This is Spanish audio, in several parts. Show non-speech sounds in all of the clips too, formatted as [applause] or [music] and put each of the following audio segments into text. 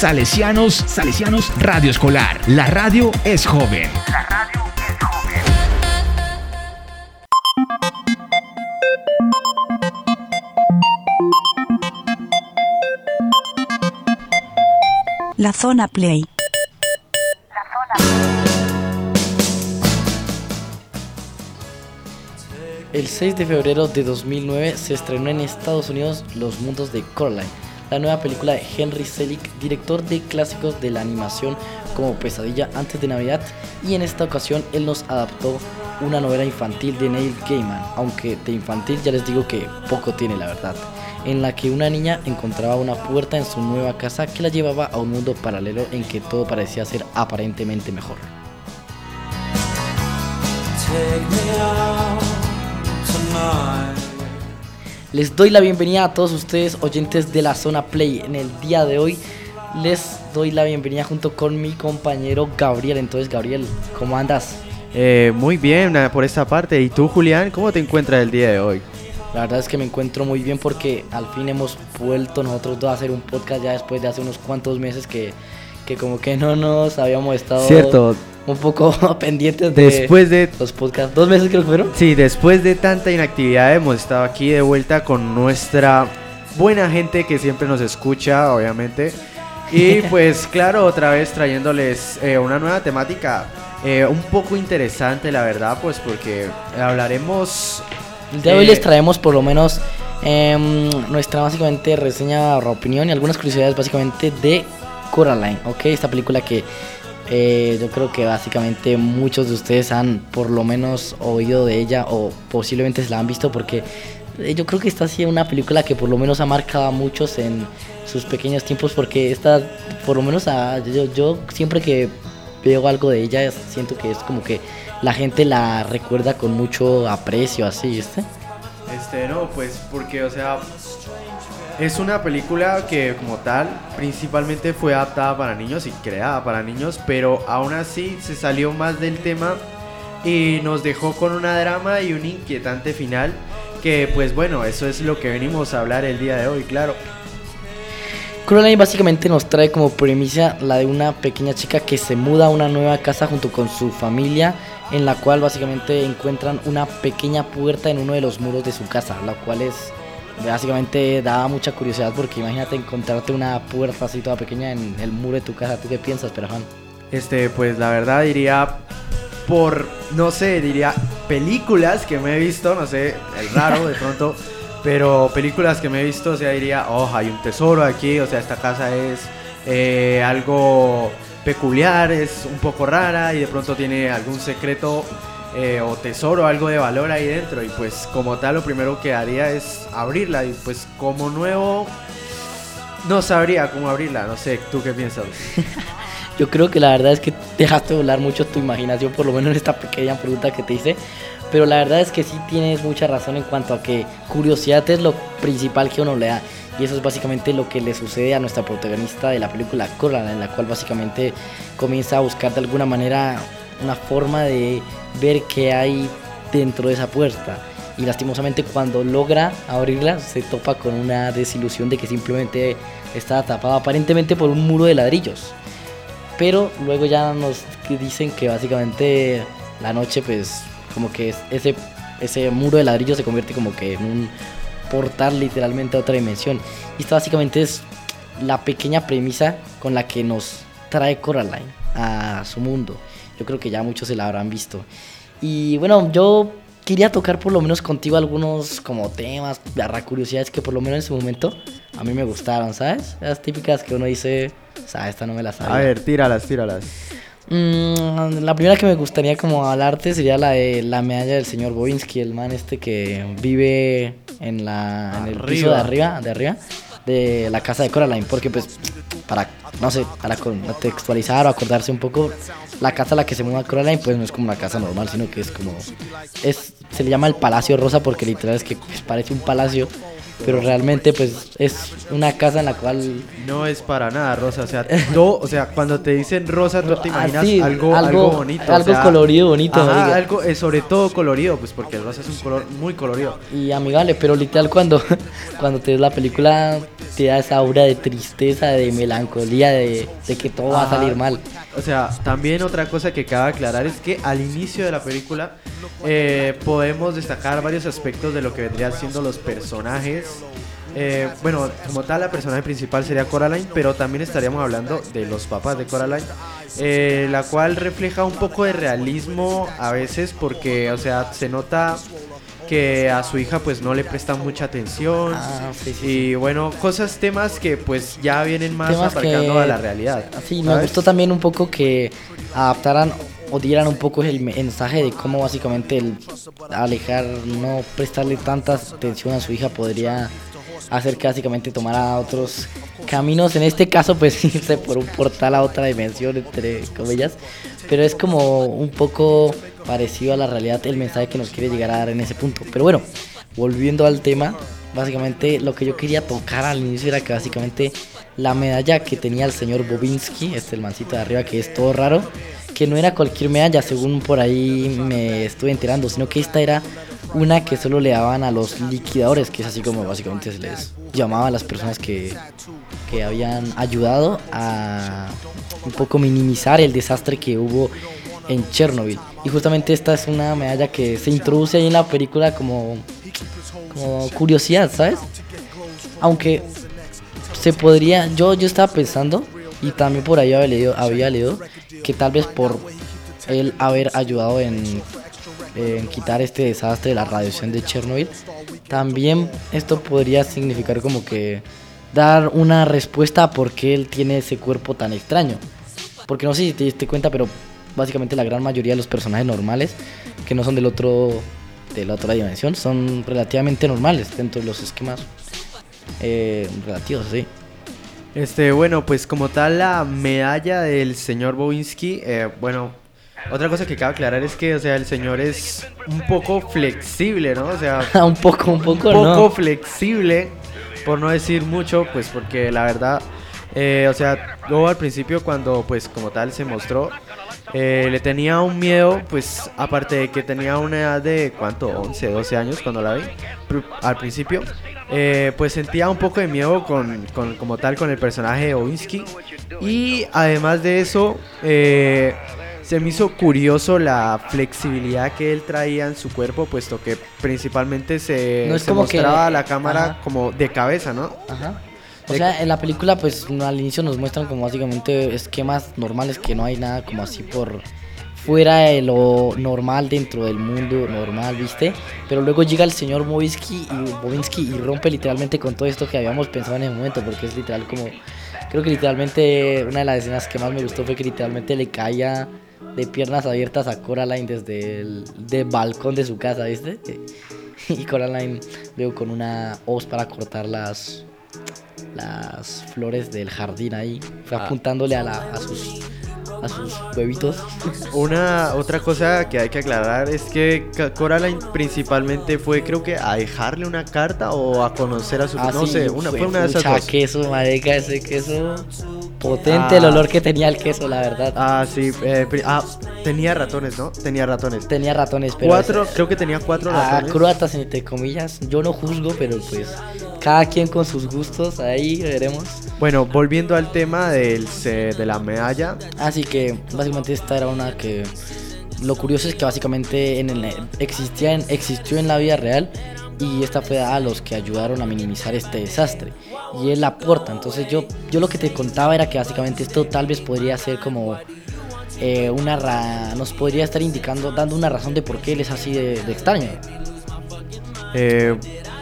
Salesianos, Salesianos Radio Escolar. La radio es joven. La radio es joven. La zona play. El 6 de febrero de 2009 se estrenó en Estados Unidos Los Mundos de Coraline, la nueva película de Henry Selick, director de clásicos de la animación como Pesadilla antes de Navidad, y en esta ocasión él nos adaptó una novela infantil de Neil Gaiman, aunque de infantil ya les digo que poco tiene la verdad, en la que una niña encontraba una puerta en su nueva casa que la llevaba a un mundo paralelo en que todo parecía ser aparentemente mejor. Les doy la bienvenida a todos ustedes oyentes de la zona Play. En el día de hoy les doy la bienvenida junto con mi compañero Gabriel. Entonces Gabriel, ¿cómo andas? Eh, muy bien eh, por esta parte. ¿Y tú, Julián, cómo te encuentras el día de hoy? La verdad es que me encuentro muy bien porque al fin hemos vuelto nosotros dos a hacer un podcast ya después de hace unos cuantos meses que, que como que no nos habíamos estado Cierto. Un poco [laughs] pendientes de Después de los podcasts. ¿Dos meses creo que fueron? Sí, después de tanta inactividad hemos estado aquí de vuelta con nuestra buena gente que siempre nos escucha, obviamente. Y [laughs] pues claro, otra vez trayéndoles eh, una nueva temática eh, un poco interesante, la verdad, pues porque hablaremos... El día de hoy les traemos por lo menos em, nuestra básicamente reseña o opinión y algunas curiosidades básicamente de Coraline, ¿ok? Esta película que eh, yo creo que básicamente muchos de ustedes han por lo menos oído de ella o posiblemente se la han visto porque eh, yo creo que esta ha sido una película que por lo menos ha marcado a muchos en sus pequeños tiempos porque esta, por lo menos a- yo, yo siempre que veo algo de ella siento que es como que la gente la recuerda con mucho aprecio así, ¿viste? Este, no, pues porque, o sea, es una película que como tal principalmente fue adaptada para niños y creada para niños, pero aún así se salió más del tema y nos dejó con una drama y un inquietante final que pues bueno, eso es lo que venimos a hablar el día de hoy, claro. Coraline básicamente nos trae como premisa la de una pequeña chica que se muda a una nueva casa junto con su familia, en la cual básicamente encuentran una pequeña puerta en uno de los muros de su casa, la cual es básicamente da mucha curiosidad porque imagínate encontrarte una puerta así toda pequeña en el muro de tu casa. ¿Tú qué piensas, Perafán? Este, pues la verdad diría por, no sé, diría películas que me he visto, no sé, el raro de [laughs] pronto, pero películas que me he visto, o sea, diría, oh, hay un tesoro aquí, o sea, esta casa es eh, algo peculiar, es un poco rara y de pronto tiene algún secreto eh, o tesoro, algo de valor ahí dentro y pues como tal lo primero que haría es abrirla y pues como nuevo no sabría cómo abrirla, no sé, ¿tú qué piensas? [laughs] Yo creo que la verdad es que dejaste volar mucho tu imaginación, por lo menos en esta pequeña pregunta que te hice. Pero la verdad es que sí tienes mucha razón en cuanto a que curiosidad es lo principal que uno le da. Y eso es básicamente lo que le sucede a nuestra protagonista de la película Coraline, en la cual básicamente comienza a buscar de alguna manera una forma de ver qué hay dentro de esa puerta. Y lastimosamente cuando logra abrirla se topa con una desilusión de que simplemente está tapada aparentemente por un muro de ladrillos pero luego ya nos dicen que básicamente la noche pues como que es- ese, ese muro de ladrillo se convierte como que en un portal literalmente a otra dimensión. Y esta básicamente es la pequeña premisa con la que nos trae Coraline a su mundo. Yo creo que ya muchos se la habrán visto. Y bueno, yo quería tocar por lo menos contigo algunos como temas, barra curiosidades que por lo menos en su momento a mí me gustaron, ¿sabes? Las típicas que uno dice, ¿sabes? Esta no me la sabía. A ver, tíralas, tíralas. Mm, la primera que me gustaría como hablarte sería la de la medalla del señor Bobinsky, el man este que vive en la en el piso de arriba, de arriba de la casa de Coraline, porque pues para no sé, para contextualizar o acordarse un poco, la casa a la que se muda Coraline pues no es como una casa normal, sino que es como es se le llama el Palacio Rosa porque literal es que pues, parece un palacio, pero realmente pues es una casa en la cual No es para nada rosa, o sea, todo, o sea, cuando te dicen rosa, tú te Ah, imaginas algo, algo- algo bonito. o algo sea, colorido, bonito, Ajá, algo, eh, sobre todo colorido, pues porque el rosa es un color muy colorido. y amigable, pero literal cuando, [laughs] cuando te ves la película te da esa aura de tristeza, de melancolía, de, de que todo va a salir mal. O sea, también otra cosa que cabe aclarar es que al inicio de la película eh, podemos destacar varios aspectos de lo que vendrían siendo los personajes. Eh, bueno, como tal, la personaje principal sería Coraline, pero también estaríamos hablando de los papás de Coraline, eh, la cual refleja un poco de realismo a veces porque, o sea, se nota que a su hija pues no le prestan mucha atención Ah, sí, sí, y bueno, cosas, temas que pues ya vienen más aparcando que- a la realidad. Sí, me ¿sabes? gustó también un poco que adaptaran o dieran un poco el mensaje de cómo básicamente el alejar, no prestarle tanta atención a su hija podría hacer que básicamente tomara otros caminos. En este caso, pues [laughs] irse por un portal a otra dimensión, entre comillas. Pero es como un poco parecido a la realidad el mensaje que nos quiere llegar a dar en ese punto. Pero bueno, volviendo al tema, básicamente lo que yo quería tocar al inicio era que básicamente la medalla que tenía el señor Bobinski, este el mancito de arriba que es todo raro, que no era cualquier medalla, según por ahí me estuve enterando, sino que esta era una que solo le daban a los liquidadores, que es así como básicamente se les llamaba a las personas que, que habían ayudado a un poco minimizar el desastre que hubo en Chernobyl. Y justamente esta es una medalla que se introduce ahí en la película como, como curiosidad, ¿sabes? Aunque se podría, yo, yo estaba pensando, y también por ahí había leído, leído que tal vez por él haber ayudado en, en quitar este desastre de la radiación de Chernobyl, también esto podría significar como que dar una respuesta a por qué él tiene ese cuerpo tan extraño. Porque no sé si te diste cuenta, pero básicamente la gran mayoría de los personajes normales, que no son del otro de la otra dimensión, son relativamente normales dentro de los esquemas eh, relativos, sí. Este, bueno, pues como tal la medalla del señor Bowinsky, eh, bueno, otra cosa que cabe aclarar es que, o sea, el señor es un poco flexible, ¿no? O sea, [laughs] un poco, un poco, un poco ¿no? flexible, por no decir mucho, pues porque la verdad, eh, o sea, luego al principio cuando pues como tal se mostró, eh, le tenía un miedo, pues aparte de que tenía una edad de, ¿cuánto? 11, 12 años cuando la vi, al principio, eh, pues sentía un poco de miedo con, con- como tal con el personaje de Owinsky. Y además de eso, eh, se me hizo curioso la flexibilidad que él traía en su cuerpo, puesto que principalmente se, No es se como que- mostraba a la cámara ajá. como de cabeza, ¿no? Ajá. O sea, en la película, pues al inicio nos muestran como básicamente esquemas normales que no hay nada como así por fuera de lo normal dentro del mundo normal, ¿viste? Pero luego llega el señor Bobinsky y, Bobinsky y rompe literalmente con todo esto que habíamos pensado en el momento, porque es literal como. Creo que literalmente una de las escenas que más me gustó fue que literalmente le caía de piernas abiertas a Coraline desde el balcón de su casa, ¿viste? [laughs] Y Coraline luego con una hoz para cortar las las flores del jardín ahí, fue Ah. apuntándole a, la, a sus a sus huevitos. Una otra cosa que hay que aclarar es que Coraline principalmente fue, creo que, a dejarle una carta o a conocer a su. Ah, no sí, sé, una, fue una de esas dos. queso, marica, ese queso potente Ah. el olor que tenía el queso, la verdad. Ah, sí. eh, ah, tenía ratones, ¿no? Tenía ratones. Tenía ratones, pero cuatro, creo que tenía cuatro Ah, ratones. croatas entre comillas, yo no juzgo, pero pues cada quien con sus gustos, ahí veremos. Bueno, volviendo al tema del, de la medalla. Así que básicamente esta era una que lo curioso es que básicamente en el, existía en- existió en la vida real y esta fue a los que ayudaron a minimizar este desastre y él aporta. Entonces yo yo lo que te contaba era que básicamente esto tal vez podría ser como eh, una ra- nos podría estar indicando dando una razón de por qué él es así de, de extraño. eh,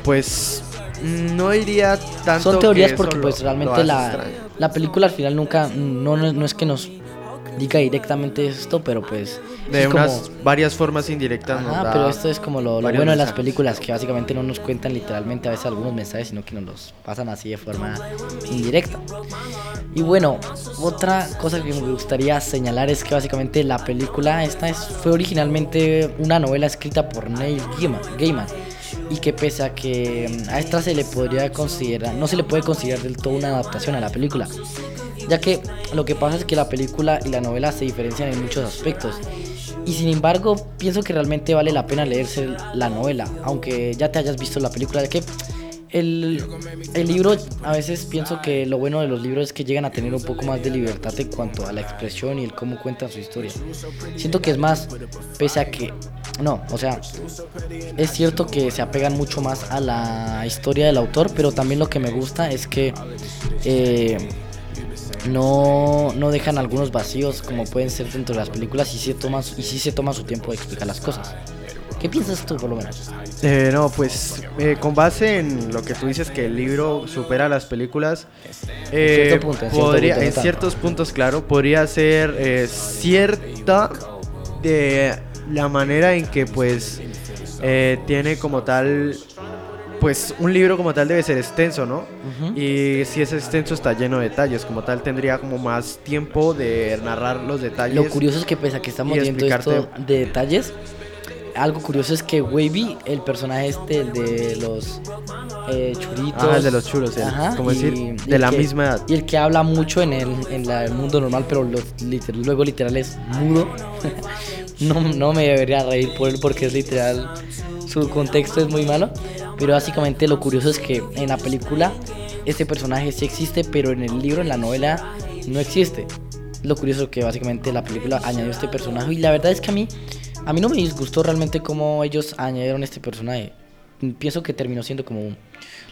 pues no diría tanto. Son teorías que porque pues realmente la, la película al final nunca no, no, no es que nos diga directamente esto, pero pues De es como- unas varias formas indirectas. nos Ajá, da pero esto es como lo, bueno de las películas, que básicamente no nos cuentan literalmente a veces algunos mensajes, sino que nos los pasan así de forma indirecta. Y bueno, otra cosa que me gustaría señalar es que básicamente la película esta es, fue originalmente una novela escrita por Neil Gaiman, Gaiman y que pese a que mm, a esta se le podría considerar, no se le puede considerar del todo una adaptación a la película, ya que lo que pasa es que la película y la novela se diferencian en muchos aspectos. Y sin embargo, pienso que realmente vale la pena leerse la novela, aunque ya te hayas visto la película, ya que el, el libro, a veces pienso que lo bueno de los libros es que llegan a tener un poco más de libertad en cuanto a la expresión y el cómo cuentan su historia. Siento que es más, pese a que, no, o sea, es cierto que se apegan mucho más a la historia del autor, pero también lo que me gusta es que eh, no, no dejan algunos vacíos como pueden ser dentro de las películas y sí, toman, y sí se toma su tiempo de explicar las cosas. ¿Qué piensas tú, por lo menos? Eh, no, pues eh, con base en lo que tú dices que el libro supera las películas, eh, cierto punto, en cierto podría, punto, no en ciertos puntos, claro, podría ser eh, cierta de la manera en que pues tiene como tal, pues un libro como tal debe ser extenso, ¿no? Y si es extenso está lleno de detalles, como tal tendría como más tiempo de narrar los detalles. Lo curioso es que pese a que estamos viendo esto de detalles, algo curioso es que Wavy, el personaje este, el de los eh, churitos. Ah, el de los el- ¿cómo decir? y De la que- misma edad. Y el que habla mucho en el, en la- el mundo normal, pero lo- liter- luego literal es mudo. [laughs] no, no me debería reír por él porque es literal, su contexto es muy malo. Pero básicamente lo curioso es que en la película este personaje sí existe, pero en el libro, en la novela, no existe. Lo curioso es que básicamente la película añadió este personaje y la verdad es que a mí, a mí no me disgustó realmente cómo ellos añadieron este personaje. Pienso que terminó siendo como un-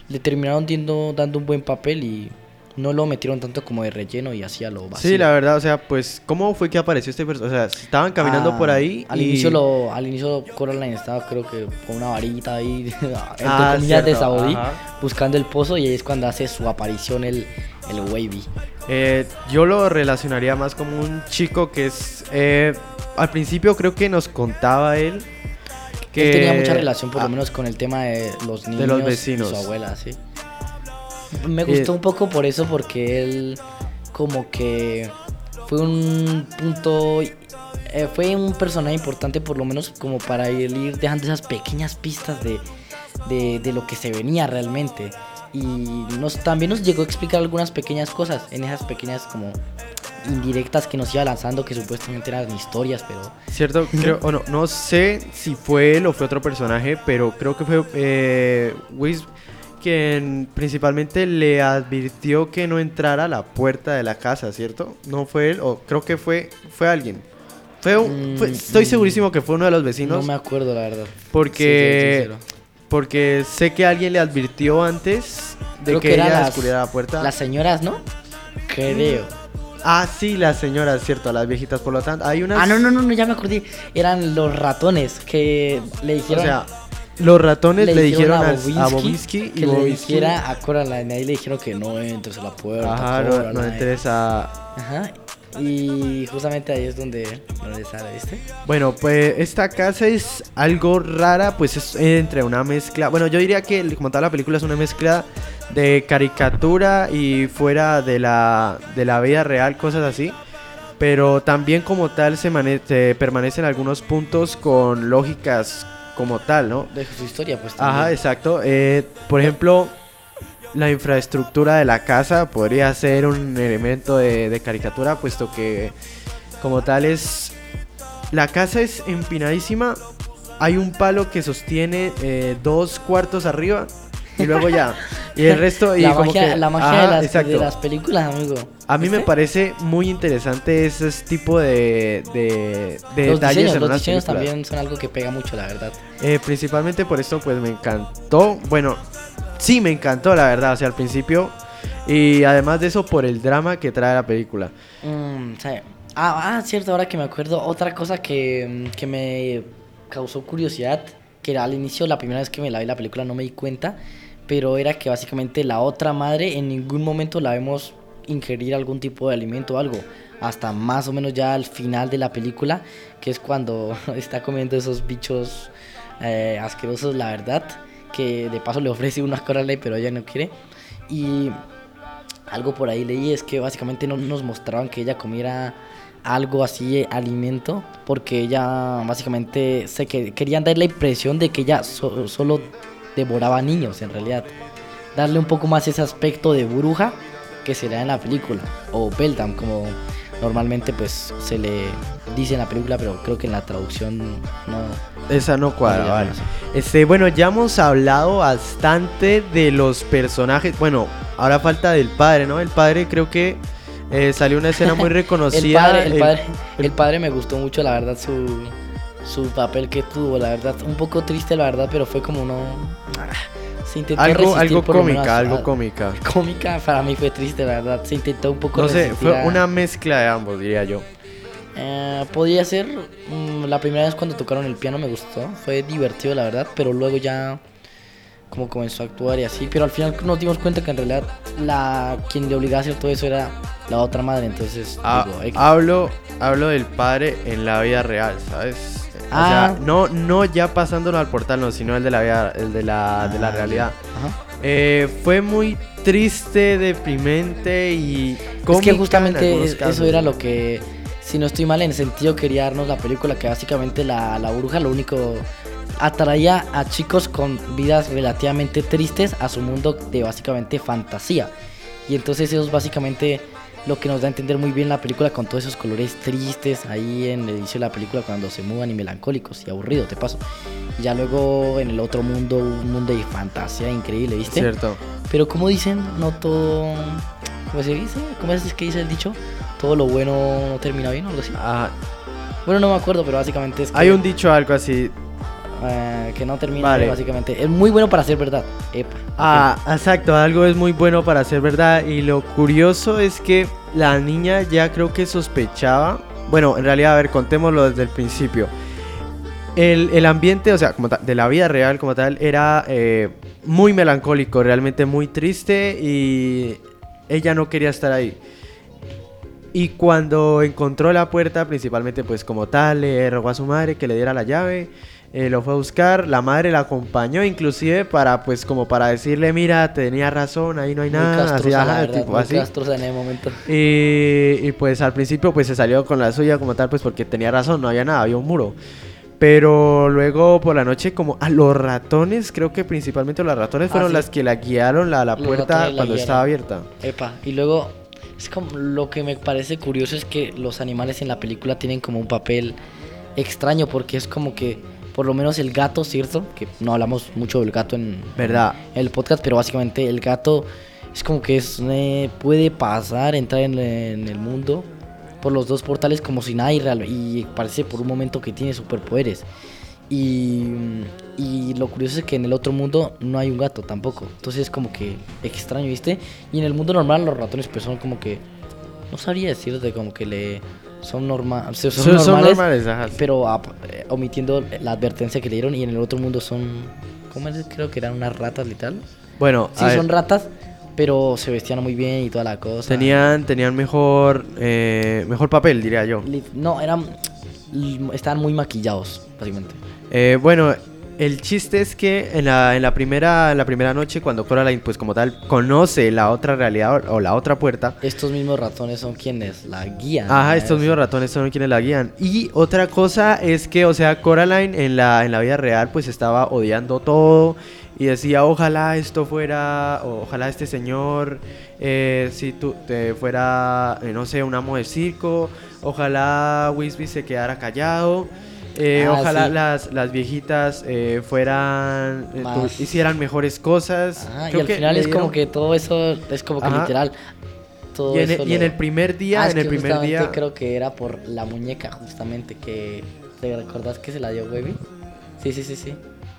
le terminaron dando, dando un buen papel y no lo metieron tanto como de relleno y hacía lo vacío. Sí, la verdad, o sea, pues, ¿cómo fue que apareció este personaje? O sea, estaban caminando Ah, por ahí Al y... inicio lo, al inicio Coraline estaba creo que con una varita ahí, [laughs] entre Ah, comillas de Saudí, ajá. buscando el pozo y ahí es cuando hace su aparición el, el Wavy. Eh, yo lo relacionaría más como un chico que es... eh, al principio creo que nos contaba él que... Él tenía mucha relación por Ah, lo menos con el tema de los niños los y vecinos. su abuela, sí. Me gustó Eh, un poco por eso porque él como que fue un punto eh, fue un personaje importante por lo menos como para ir, ir dejando esas pequeñas pistas de, de, de lo que se venía realmente. Y nos también nos llegó a explicar algunas pequeñas cosas en esas pequeñas como indirectas que nos iba lanzando que supuestamente eran historias pero Cierto, [laughs] creo, o no, no sé si fue él o fue otro personaje, pero creo que fue eh, Whis quien principalmente le advirtió que no entrara a la puerta de la casa, ¿cierto? No fue él, o creo que fue, fue alguien. Fue, un- fue- Mm, estoy mm. segurísimo que fue uno de los vecinos, no me acuerdo la verdad porque, Sí, porque sé que alguien le advirtió antes de Creo que, que ella descubriera la puerta. Las señoras, ¿no? Creo. Ah, sí, las señoras, cierto, las viejitas, por lo tanto, hay unas... Ah, no, no, no, ya me acordé. Eran los ratones que le O dijeron. sea, los ratones le, dijeron, a y que le Bobinsky- dijera a Coraline. Ahí le dijeron que no entres a la puerta. Ajá, no, entres a... Ajá. Y justamente ahí es donde, donde sale, ¿viste? Bueno, pues esta casa es algo rara, pues es entre una mezcla... Bueno, yo diría que como tal la película es una mezcla de caricatura y fuera de la, de la vida real, cosas así. Pero también como tal se, se permanecen algunos puntos con lógicas como tal, ¿no? De su historia, pues. Ajá, también. exacto. Eh, por ejemplo, la infraestructura de la casa podría ser un elemento de, de caricatura, puesto que como tal es... La casa es empinadísima. Hay un palo que sostiene eh, dos cuartos arriba y luego ya. [laughs] Y el resto... Y la, como magia, que- la magia Ajá, de, las, exacto. de las películas, amigo. A mí me ¿Viste? parece muy interesante ese tipo de, de, de Los detalles diseños, en los unas diseños películas. también son algo que pega mucho, la verdad. Eh, principalmente por esto, pues me encantó. Bueno, sí me encantó, la verdad, o sea, al principio. Y además de eso, por el drama que trae la película. Mm, sí. ah, ah, cierto, ahora que me acuerdo, otra cosa que, mm, que me causó curiosidad, que era al inicio, la primera vez que me la vi la película no me di cuenta, pero era que básicamente la otra madre en ningún momento la vemos ingerir algún tipo de alimento o algo, hasta más o menos ya al final de la película, que es cuando [laughs] está comiendo esos bichos eh, asquerosos, la verdad, que de paso le ofrece una Coraline, pero ella no quiere. Y algo por ahí leí es que básicamente no nos mostraban que ella comiera algo así, eh, alimento, porque ella básicamente se que, querían dar la impresión de que ella so- solo devoraba niños en realidad. Darle un poco más ese aspecto de bruja que se le da en la película, o Beldam como normalmente pues se le dice en la película, pero creo que en la traducción no, Esa no cuadra, No, vale. Este, bueno, ya hemos hablado bastante de los personajes. Bueno, ahora falta del padre, ¿no? El padre creo que eh, salió una escena muy [laughs] El reconocida. padre, el, el- padre, el- el padre me gustó mucho, la verdad, su, su papel que tuvo, la verdad. Un poco triste, la verdad, pero fue como no... ah, Se intentó algo algo cómica, algo a- cómica. [laughs] Cómica, para mí fue triste, la verdad. Se intentó un poco No sé, fue a- una mezcla de ambos, diría yo. Eh, podía ser mm, la primera vez cuando tocaron el piano me gustó, fue divertido la verdad, pero luego ya como comenzó a actuar y así, pero al final nos dimos cuenta que en realidad la quien le obligaba a hacer todo eso era la otra madre, entonces Ah, digo, hablo, hablo del padre en la vida real, ¿sabes? O Ah. sea, no, no ya pasándolo al portal, no, sino el de la vida, el de la, de la Ah, realidad. Ajá. Eh, fue muy triste, deprimente y Es que justamente es- eso era lo que, si no estoy mal en el sentido, quería darnos la película que básicamente la, la bruja lo único atraía a chicos con vidas relativamente tristes a su mundo de básicamente fantasía. Y entonces eso es básicamente lo que nos da a entender muy bien la película con todos esos colores tristes ahí en el inicio de la película cuando se mudan y melancólicos y aburridos, te paso. Ya luego en el otro mundo, un mundo de fantasía increíble, ¿viste? Cierto. Pero como dicen, no todo. ¿Cómo se dice? ¿Cómo es que dice el dicho? Todo lo bueno no termina bien o algo así. Ah, Bueno, no me acuerdo, pero básicamente es que, hay un dicho algo así. Eh, que no termina Vale. básicamente. Es muy bueno para ser verdad. Epa. Ah, exacto, algo es muy bueno para ser verdad y lo curioso es que la niña ya creo que sospechaba, bueno, en realidad, a ver, contémoslo desde el principio. El, el ambiente, o sea, como tal, de la vida real como tal, era eh, muy melancólico, realmente muy triste y ella no quería estar ahí. Y cuando encontró la puerta, principalmente pues como tal, le rogó a su madre que le diera la llave, eh, lo fue a buscar, la madre la acompañó inclusive para pues como para decirle, mira, tenía razón, ahí no hay Muy nada, así, castrosa, la ajá, verdad, tipo muy así. castrosa en el momento. Y, y, pues al principio pues se salió con la suya como tal pues porque tenía razón, no había nada, había un muro. Pero luego por la noche como a los ratones, creo que principalmente los ratones Ah, fueron sí. las que la guiaron la, la puerta la cuando estaba abierta. Epa. Y luego, es como lo que me parece curioso es que los animales en la película tienen como un papel extraño porque es como que, por lo menos el gato, ¿cierto? Que no hablamos mucho del gato en, ¿Verdad? en el podcast, pero básicamente el gato es como que es, eh, puede pasar, entrar en, en el mundo por los dos portales como si nada y, y parece por un momento que tiene superpoderes. Y, y lo curioso es que en el otro mundo no hay un gato tampoco. Entonces es como que extraño, ¿viste? Y en el mundo normal los ratones pues son como que... No sabría decirte como que le... Son, norma, o sea, son, Son, son normales, normales, ajá. pero ap- eh, omitiendo la advertencia que le dieron y en el otro mundo son... ¿Cómo es? Creo que eran unas ratas literal. Bueno, Sí, a ver, son ratas, pero se vestían muy bien y toda la cosa. tenían, tenían mejor, eh, mejor papel, diría yo. No, eran... Estaban muy maquillados, básicamente. Eh, bueno, el chiste es que en la, en la primera, en la primera noche, cuando Coraline, pues como tal, conoce la otra realidad o, o la otra puerta, Estos mismos ratones son quienes la guían. Ajá, estos Es- mismos ratones son quienes la guían. Y otra cosa es que, o sea, Coraline en la, en la vida real pues estaba odiando todo y decía, ojalá esto fuera, ojalá este señor, eh, si tú te fuera, eh, no sé, un amo de circo, ojalá Wisby se quedara callado. Eh, Ah, ojalá sí. las, las viejitas eh, fueran, eh, tu- hicieran mejores cosas. Ajá, y al que final es como que todo eso es como que Ajá. literal. Todo Y en, eso el, en primer día, Ah, en el primer día... creo que era por la muñeca, justamente, que... ¿Te recordás que se la dio Webby? Sí, sí, sí, sí.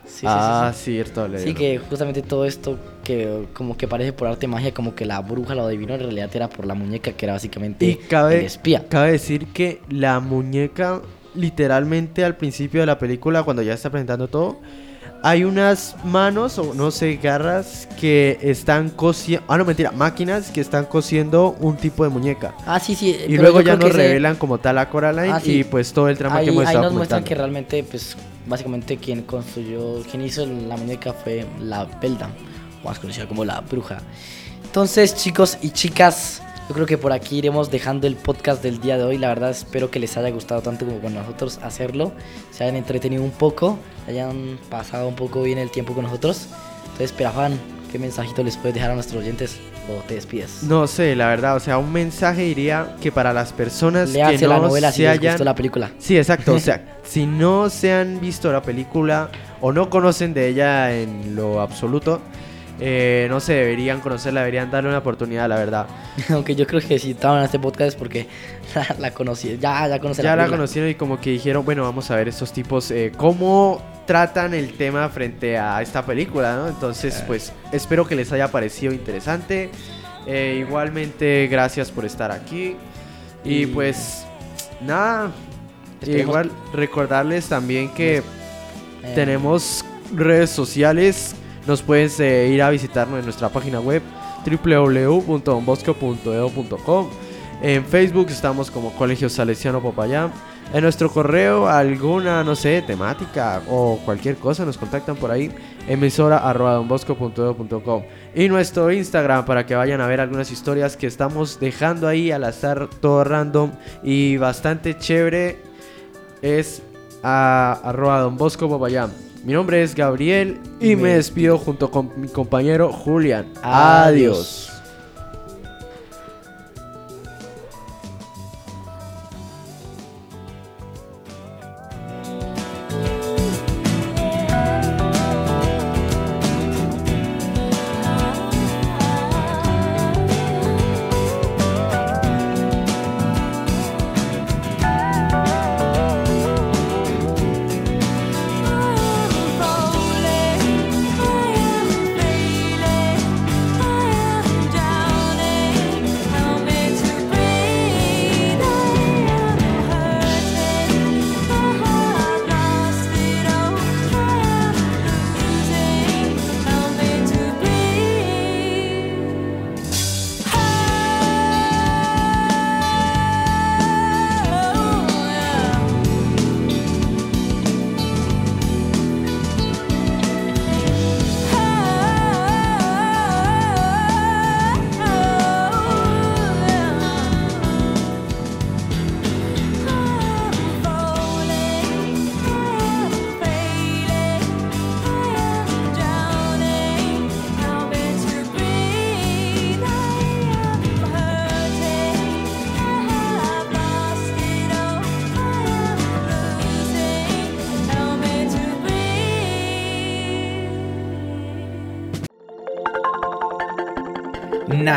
Sí, ah, sí, sí. cierto. le Sí, que justamente todo esto que como que parece por arte magia, como que la bruja lo adivinó, en realidad era por la muñeca, que era básicamente Y cabe, el espía. cabe decir que la muñeca, literalmente al principio de la película, cuando ya está presentando todo, hay unas manos o no sé, garras que están cosiendo. Ah, no, mentira, máquinas que están cosiendo un tipo de muñeca. Ah, sí, sí. Y luego ya nos revelan como tal a Coraline Ah, sí. y pues todo el trama ahí, que hemos ahí estado nos muestran que realmente, pues, básicamente quien construyó, quien hizo la muñeca fue la Beldam, más conocida como la bruja. Entonces, chicos y chicas, yo creo que por aquí iremos dejando el podcast del día de hoy. La verdad, espero que les haya gustado tanto como con nosotros hacerlo, se hayan entretenido un poco, hayan pasado un poco bien el tiempo con nosotros. Entonces, Perafán, ¿qué mensajito les puedes dejar a nuestros oyentes? o te despides? No sé, la verdad, o sea, un mensaje diría que para las personas que Léanse no la novela se si hayan... gustó la película. Sí, exacto, o sea, [laughs] si no se han visto la película o no conocen de ella en lo absoluto, eh, no sé, deberían conocerla, deberían darle una oportunidad, la verdad. [laughs] Aunque yo creo que si estaban en este podcast es porque [laughs] la, la conocí, ya, ya conocí Ya la conocieron y como que dijeron, bueno, vamos a ver estos tipos, eh, cómo tratan el tema frente a esta película, ¿no? Entonces, Eh. pues, espero que les haya parecido interesante. Eh, igualmente, gracias por estar aquí. Y, Y- pues, nada, Esperemos- igual recordarles también que tenemos redes sociales. Nos puedes eh, ir a visitarnos en nuestra página web www.donbosco.edu.com. En Facebook estamos como Colegio Salesiano Popayán. En nuestro correo, alguna, no sé, temática o cualquier cosa, nos contactan por ahí. Emisora arroba. Y nuestro Instagram para que vayan a ver algunas historias que estamos dejando ahí al azar, todo random y bastante chévere. Es a arroba. Mi nombre es Gabriel y me Me despido junto con mi compañero Julián. Adiós.